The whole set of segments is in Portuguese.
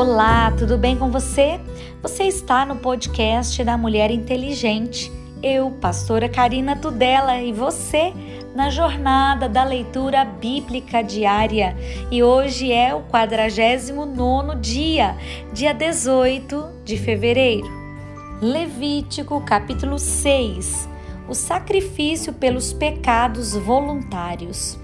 Olá, tudo bem com você? Você está no podcast da Mulher Inteligente. Eu, pastora Karina Tudela, e você na jornada da leitura bíblica diária. E hoje é o 49 dia, dia 18 de fevereiro. Levítico capítulo 6. O sacrifício pelos pecados voluntários.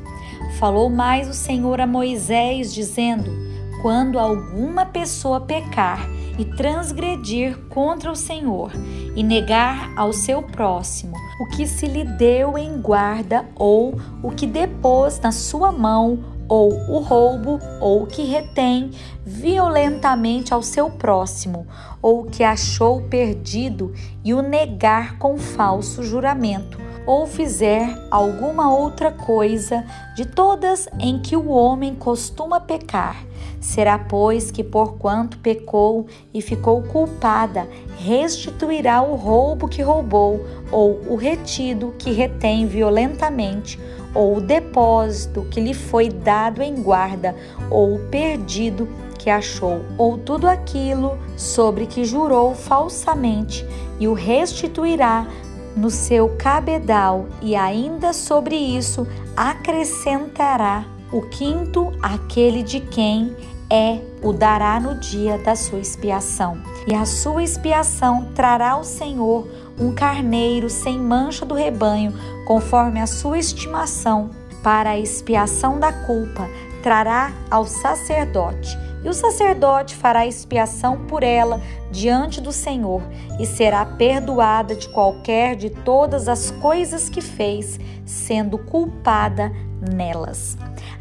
Falou mais o Senhor a Moisés, dizendo: quando alguma pessoa pecar e transgredir contra o Senhor e negar ao seu próximo o que se lhe deu em guarda ou o que depôs na sua mão ou o roubo ou o que retém violentamente ao seu próximo ou o que achou perdido e o negar com falso juramento ou fizer alguma outra coisa de todas em que o homem costuma pecar Será, pois, que porquanto pecou e ficou culpada, restituirá o roubo que roubou, ou o retido que retém violentamente, ou o depósito que lhe foi dado em guarda, ou o perdido que achou, ou tudo aquilo sobre que jurou falsamente, e o restituirá no seu cabedal, e ainda sobre isso acrescentará o quinto, aquele de quem é o dará no dia da sua expiação. E a sua expiação trará ao Senhor um carneiro sem mancha do rebanho, conforme a sua estimação. Para a expiação da culpa, trará ao sacerdote. E o sacerdote fará expiação por ela diante do Senhor, e será perdoada de qualquer de todas as coisas que fez, sendo culpada nelas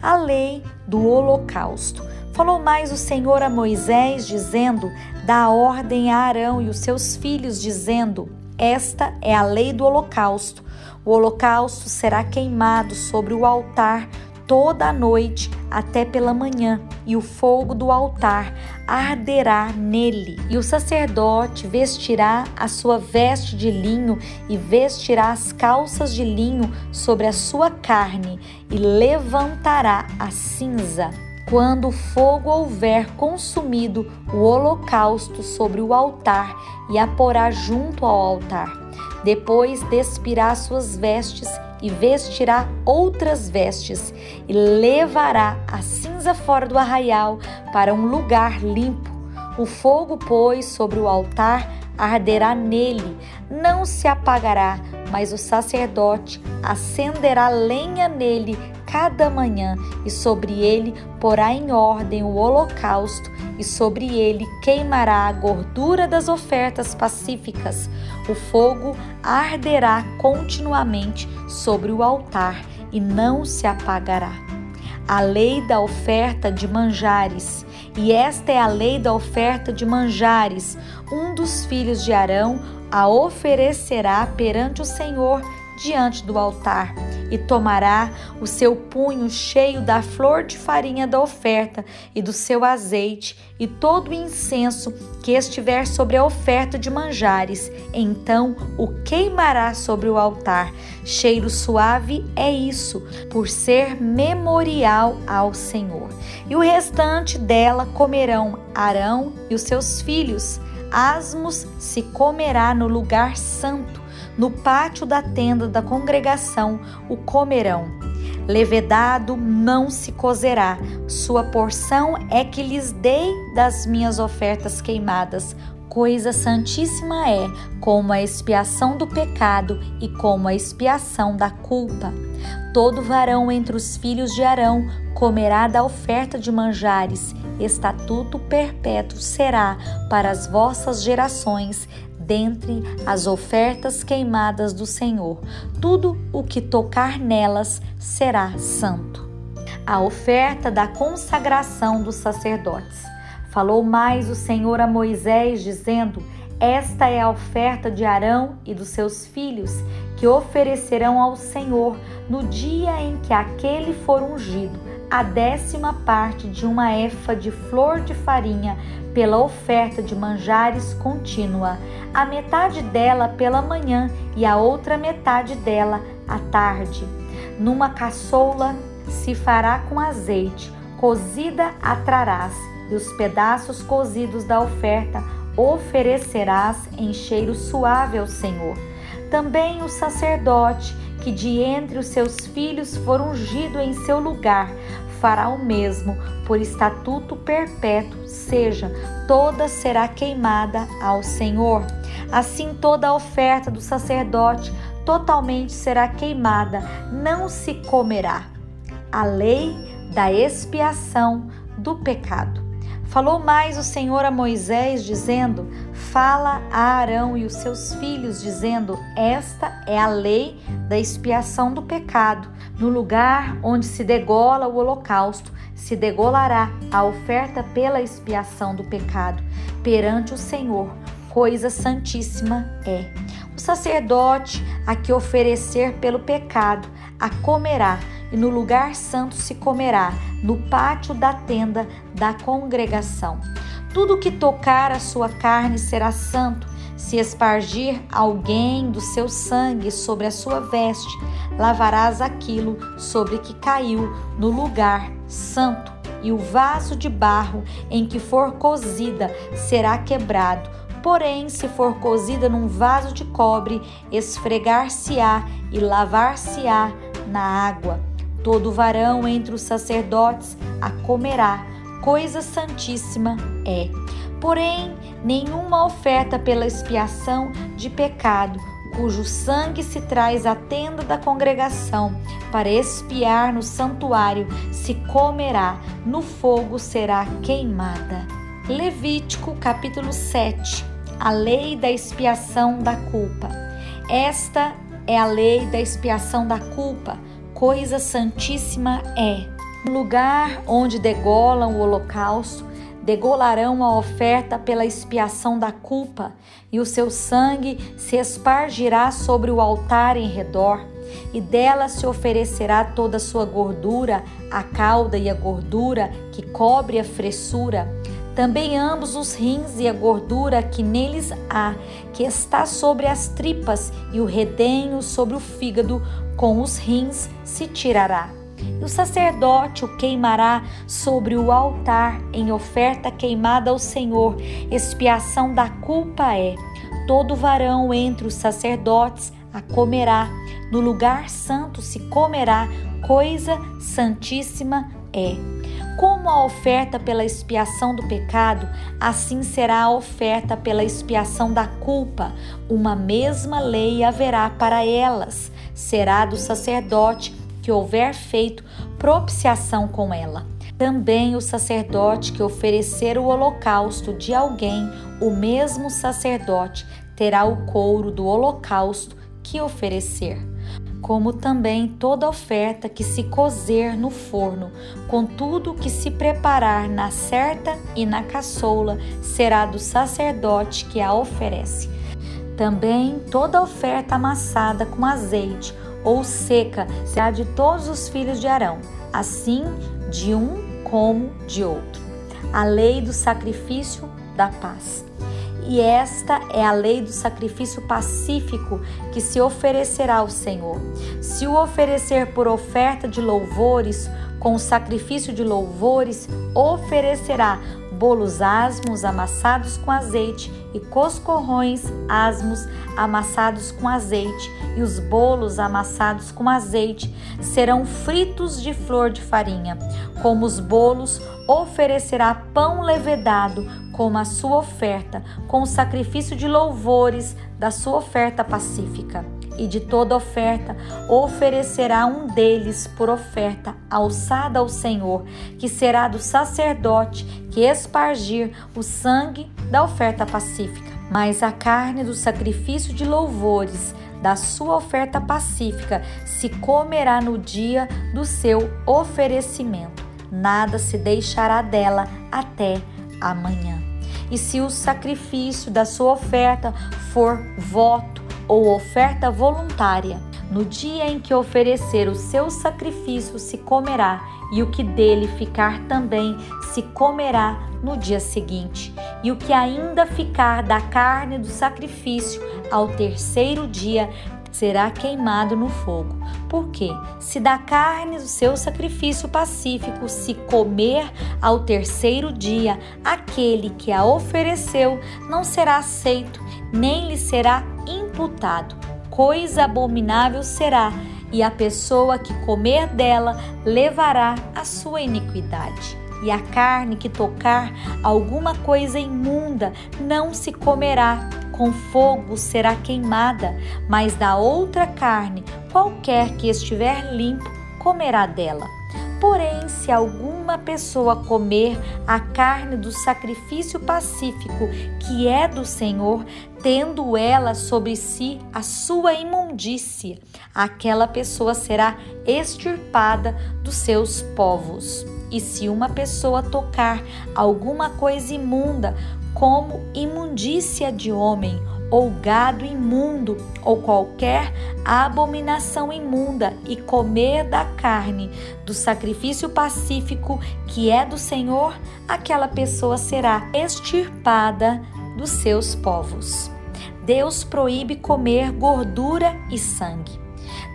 a lei do holocausto. Falou mais o Senhor a Moisés, dizendo: Dá ordem a Arão e os seus filhos, dizendo: Esta é a lei do holocausto. O holocausto será queimado sobre o altar toda a noite até pela manhã, e o fogo do altar arderá nele. E o sacerdote vestirá a sua veste de linho e vestirá as calças de linho sobre a sua carne e levantará a cinza. Quando o fogo houver consumido o holocausto sobre o altar e a porá junto ao altar, depois despirá suas vestes e vestirá outras vestes, e levará a cinza fora do arraial para um lugar limpo. O fogo, pois, sobre o altar arderá nele, não se apagará, mas o sacerdote acenderá lenha nele cada manhã, e sobre ele porá em ordem o holocausto, e sobre ele queimará a gordura das ofertas pacíficas. O fogo arderá continuamente sobre o altar e não se apagará. A lei da oferta de manjares, e esta é a lei da oferta de manjares. Um dos filhos de Arão a oferecerá perante o Senhor diante do altar e tomará o seu punho cheio da flor de farinha da oferta e do seu azeite e todo o incenso que estiver sobre a oferta de manjares, então o queimará sobre o altar. Cheiro suave é isso, por ser memorial ao Senhor. E o restante dela comerão Arão e os seus filhos. Asmos se comerá no lugar santo no pátio da tenda da congregação o comerão. Levedado não se cozerá, sua porção é que lhes dei das minhas ofertas queimadas. Coisa santíssima é, como a expiação do pecado e como a expiação da culpa. Todo varão entre os filhos de Arão comerá da oferta de manjares, estatuto perpétuo será para as vossas gerações, dentre as ofertas queimadas do Senhor. Tudo o que tocar nelas será santo. A oferta da consagração dos sacerdotes. Falou mais o Senhor a Moisés, dizendo: Esta é a oferta de Arão e dos seus filhos, que oferecerão ao Senhor no dia em que aquele for ungido a décima parte de uma efa de flor de farinha pela oferta de manjares contínua, a metade dela pela manhã e a outra metade dela à tarde. Numa caçoula se fará com azeite, cozida a trarás, e os pedaços cozidos da oferta oferecerás em cheiro suave ao Senhor. Também o sacerdote que de entre os seus filhos for ungido em seu lugar fará o mesmo por estatuto perpétuo, seja, toda será queimada ao Senhor. Assim toda a oferta do sacerdote totalmente será queimada, não se comerá. A lei da expiação do pecado. Falou mais o Senhor a Moisés, dizendo: Fala a Arão e os seus filhos, dizendo: Esta é a lei da expiação do pecado. No lugar onde se degola o holocausto, se degolará a oferta pela expiação do pecado perante o Senhor. Coisa santíssima é. O sacerdote a que oferecer pelo pecado a comerá e no lugar santo se comerá, no pátio da tenda da congregação. Tudo que tocar a sua carne será santo. Se espargir alguém do seu sangue sobre a sua veste, lavarás aquilo sobre que caiu no lugar santo, e o vaso de barro em que for cozida será quebrado. Porém, se for cozida num vaso de cobre, esfregar-se-á e lavar-se-á na água Todo varão entre os sacerdotes a comerá, coisa santíssima é. Porém, nenhuma oferta pela expiação de pecado, cujo sangue se traz à tenda da congregação para expiar no santuário, se comerá, no fogo será queimada. Levítico capítulo 7 A lei da expiação da culpa. Esta é a lei da expiação da culpa coisa santíssima é. No lugar onde degolam o holocausto, degolarão a oferta pela expiação da culpa, e o seu sangue se espargirá sobre o altar em redor, e dela se oferecerá toda a sua gordura, a cauda e a gordura que cobre a fressura, também ambos os rins e a gordura que neles há, que está sobre as tripas, e o redenho sobre o fígado, com os rins se tirará. E o sacerdote o queimará sobre o altar em oferta queimada ao Senhor. Expiação da culpa é: todo varão entre os sacerdotes a comerá. No lugar santo se comerá, coisa santíssima é. Como a oferta pela expiação do pecado, assim será a oferta pela expiação da culpa. Uma mesma lei haverá para elas. Será do sacerdote que houver feito propiciação com ela. Também o sacerdote que oferecer o holocausto de alguém, o mesmo sacerdote terá o couro do holocausto que oferecer como também toda oferta que se cozer no forno, com tudo que se preparar na certa e na caçoula, será do sacerdote que a oferece. Também toda oferta amassada com azeite ou seca será de todos os filhos de Arão, assim de um como de outro. A lei do sacrifício da paz e esta é a lei do sacrifício pacífico que se oferecerá ao Senhor. Se o oferecer por oferta de louvores, com o sacrifício de louvores, oferecerá bolos asmos amassados com azeite e coscorrões asmos amassados com azeite, e os bolos amassados com azeite serão fritos de flor de farinha. Como os bolos, oferecerá pão levedado como a sua oferta, com o sacrifício de louvores da sua oferta pacífica. E de toda oferta oferecerá um deles por oferta alçada ao Senhor, que será do sacerdote que espargir o sangue da oferta pacífica. Mas a carne do sacrifício de louvores da sua oferta pacífica se comerá no dia do seu oferecimento. Nada se deixará dela até amanhã. E se o sacrifício da sua oferta for voto ou oferta voluntária, no dia em que oferecer o seu sacrifício se comerá, e o que dele ficar também se comerá no dia seguinte, e o que ainda ficar da carne do sacrifício ao terceiro dia será queimado no fogo. Porque se da carne do seu sacrifício pacífico se comer ao terceiro dia, aquele que a ofereceu não será aceito, nem lhe será imputado. Coisa abominável será, e a pessoa que comer dela levará a sua iniquidade e a carne que tocar alguma coisa imunda não se comerá, com fogo será queimada, mas da outra carne, qualquer que estiver limpo, comerá dela. Porém, se alguma pessoa comer a carne do sacrifício pacífico, que é do Senhor, tendo ela sobre si a sua imundícia, aquela pessoa será extirpada dos seus povos. E se uma pessoa tocar alguma coisa imunda, como imundícia de homem, ou gado imundo, ou qualquer abominação imunda, e comer da carne do sacrifício pacífico que é do Senhor, aquela pessoa será extirpada dos seus povos. Deus proíbe comer gordura e sangue.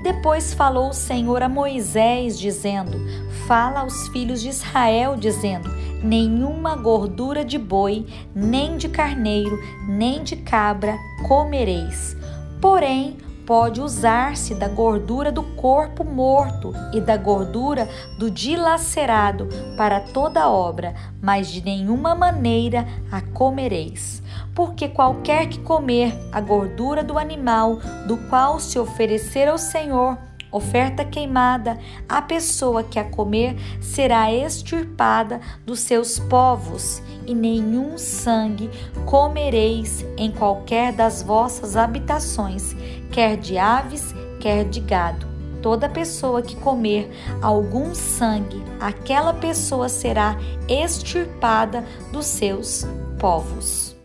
Depois falou o Senhor a Moisés, dizendo: Fala aos filhos de Israel, dizendo: Nenhuma gordura de boi, nem de carneiro, nem de cabra comereis. Porém, pode usar-se da gordura do corpo morto e da gordura do dilacerado para toda obra, mas de nenhuma maneira a comereis. Porque qualquer que comer a gordura do animal do qual se oferecer ao Senhor, oferta queimada, a pessoa que a comer será extirpada dos seus povos, e nenhum sangue comereis em qualquer das vossas habitações, quer de aves, quer de gado. Toda pessoa que comer algum sangue, aquela pessoa será extirpada dos seus povos.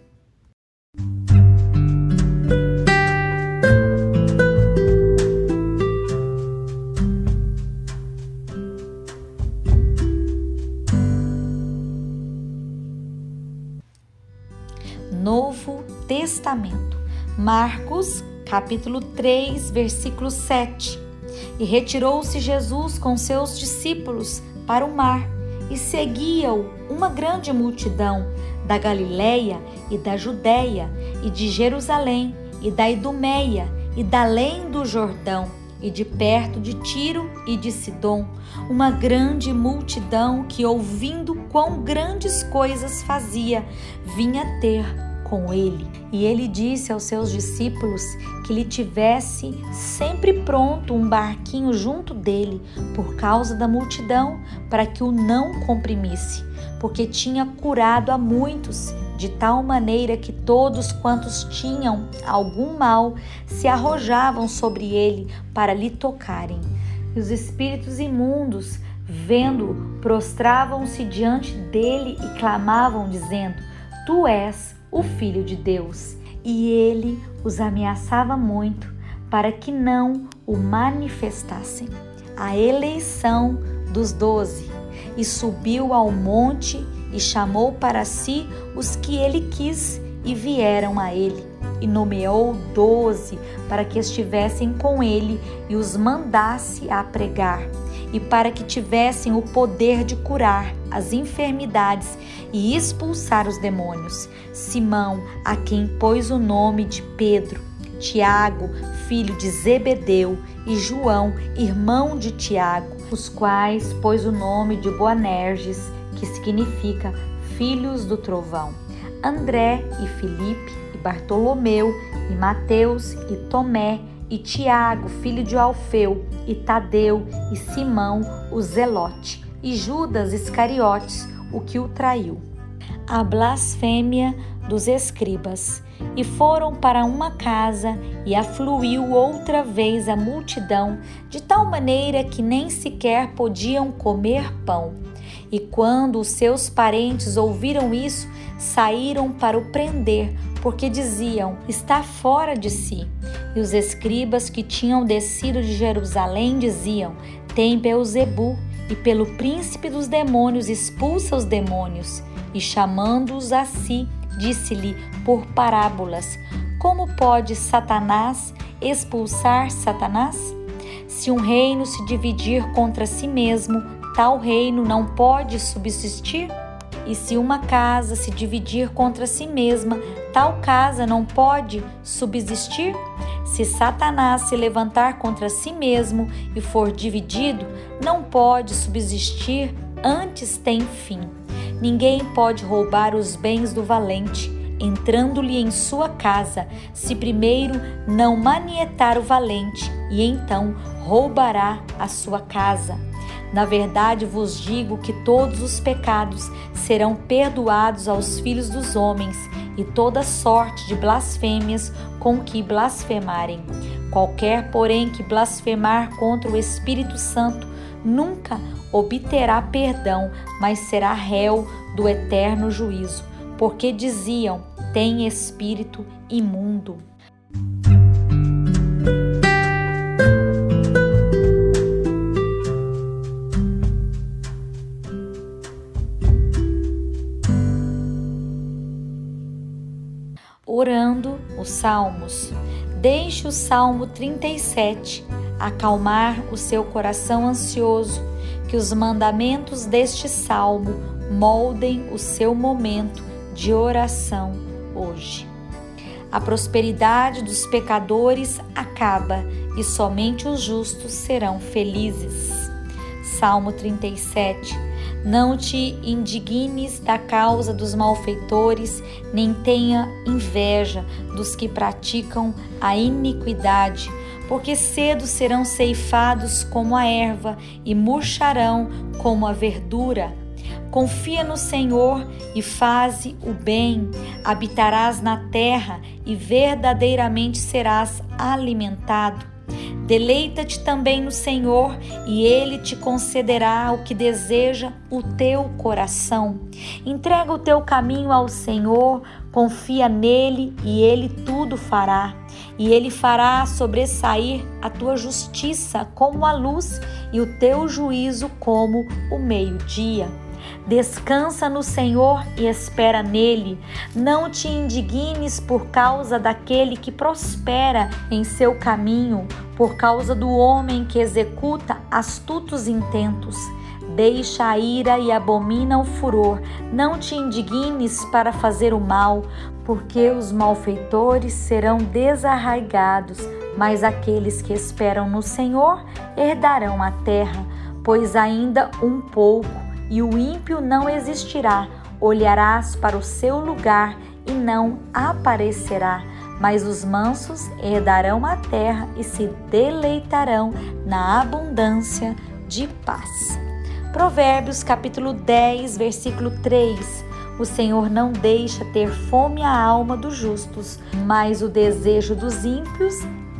Marcos, capítulo 3, versículo 7. E retirou-se Jesus com seus discípulos para o mar, e seguia-o uma grande multidão da Galiléia e da Judéia e de Jerusalém e da Idumeia e da além do Jordão e de perto de Tiro e de Sidom, uma grande multidão que, ouvindo quão grandes coisas fazia, vinha ter com ele. E ele disse aos seus discípulos que lhe tivesse sempre pronto um barquinho junto dele, por causa da multidão, para que o não comprimisse, porque tinha curado a muitos, de tal maneira que todos quantos tinham algum mal se arrojavam sobre ele para lhe tocarem. E os espíritos imundos, vendo, prostravam-se diante dele e clamavam, dizendo: Tu és o Filho de Deus, e ele os ameaçava muito para que não o manifestassem. A eleição dos doze, e subiu ao monte e chamou para si os que ele quis e vieram a ele, e nomeou doze para que estivessem com ele e os mandasse a pregar e para que tivessem o poder de curar as enfermidades e expulsar os demônios. Simão, a quem pôs o nome de Pedro, Tiago, filho de Zebedeu, e João, irmão de Tiago, os quais pôs o nome de Boanerges, que significa filhos do trovão. André e Filipe, e Bartolomeu, e Mateus, e Tomé, e Tiago, filho de Alfeu, e Tadeu, e Simão, o Zelote, e Judas Iscariotes, o que o traiu. A blasfêmia dos escribas. E foram para uma casa, e afluiu outra vez a multidão, de tal maneira que nem sequer podiam comer pão. E quando os seus parentes ouviram isso, saíram para o prender, porque diziam: está fora de si. E os escribas que tinham descido de Jerusalém diziam: tem Beuzebu, e pelo príncipe dos demônios expulsa os demônios. E chamando-os a si, disse-lhe por parábolas: Como pode Satanás expulsar Satanás? Se um reino se dividir contra si mesmo, tal reino não pode subsistir? E se uma casa se dividir contra si mesma, tal casa não pode subsistir? Se Satanás se levantar contra si mesmo e for dividido, não pode subsistir, antes tem fim. Ninguém pode roubar os bens do valente, entrando-lhe em sua casa, se primeiro não manietar o valente, e então roubará a sua casa. Na verdade vos digo que todos os pecados serão perdoados aos filhos dos homens e toda sorte de blasfêmias com que blasfemarem. Qualquer, porém, que blasfemar contra o Espírito Santo nunca obterá perdão, mas será réu do eterno juízo, porque diziam: tem espírito imundo. Orando os salmos. Deixe o Salmo 37 acalmar o seu coração ansioso, que os mandamentos deste salmo moldem o seu momento de oração hoje. A prosperidade dos pecadores acaba e somente os justos serão felizes. Salmo 37 não te indignes da causa dos malfeitores, nem tenha inveja dos que praticam a iniquidade, porque cedo serão ceifados como a erva e murcharão como a verdura. Confia no Senhor e faze o bem, habitarás na terra e verdadeiramente serás alimentado. Deleita-te também no Senhor, e Ele te concederá o que deseja o teu coração. Entrega o teu caminho ao Senhor, confia nele, e Ele tudo fará. E Ele fará sobressair a tua justiça como a luz, e o teu juízo como o meio-dia. Descansa no Senhor e espera nele. Não te indignes por causa daquele que prospera em seu caminho, por causa do homem que executa astutos intentos. Deixa a ira e abomina o furor. Não te indignes para fazer o mal, porque os malfeitores serão desarraigados, mas aqueles que esperam no Senhor herdarão a terra, pois ainda um pouco e o ímpio não existirá. Olharás para o seu lugar e não aparecerá. Mas os mansos herdarão a terra e se deleitarão na abundância de paz. Provérbios capítulo 10, versículo 3. O Senhor não deixa ter fome a alma dos justos, mas o desejo dos ímpios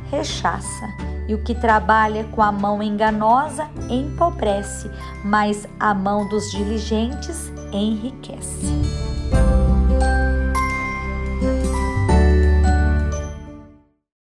rechaça e o que trabalha com a mão enganosa empobrece, mas a mão dos diligentes enriquece.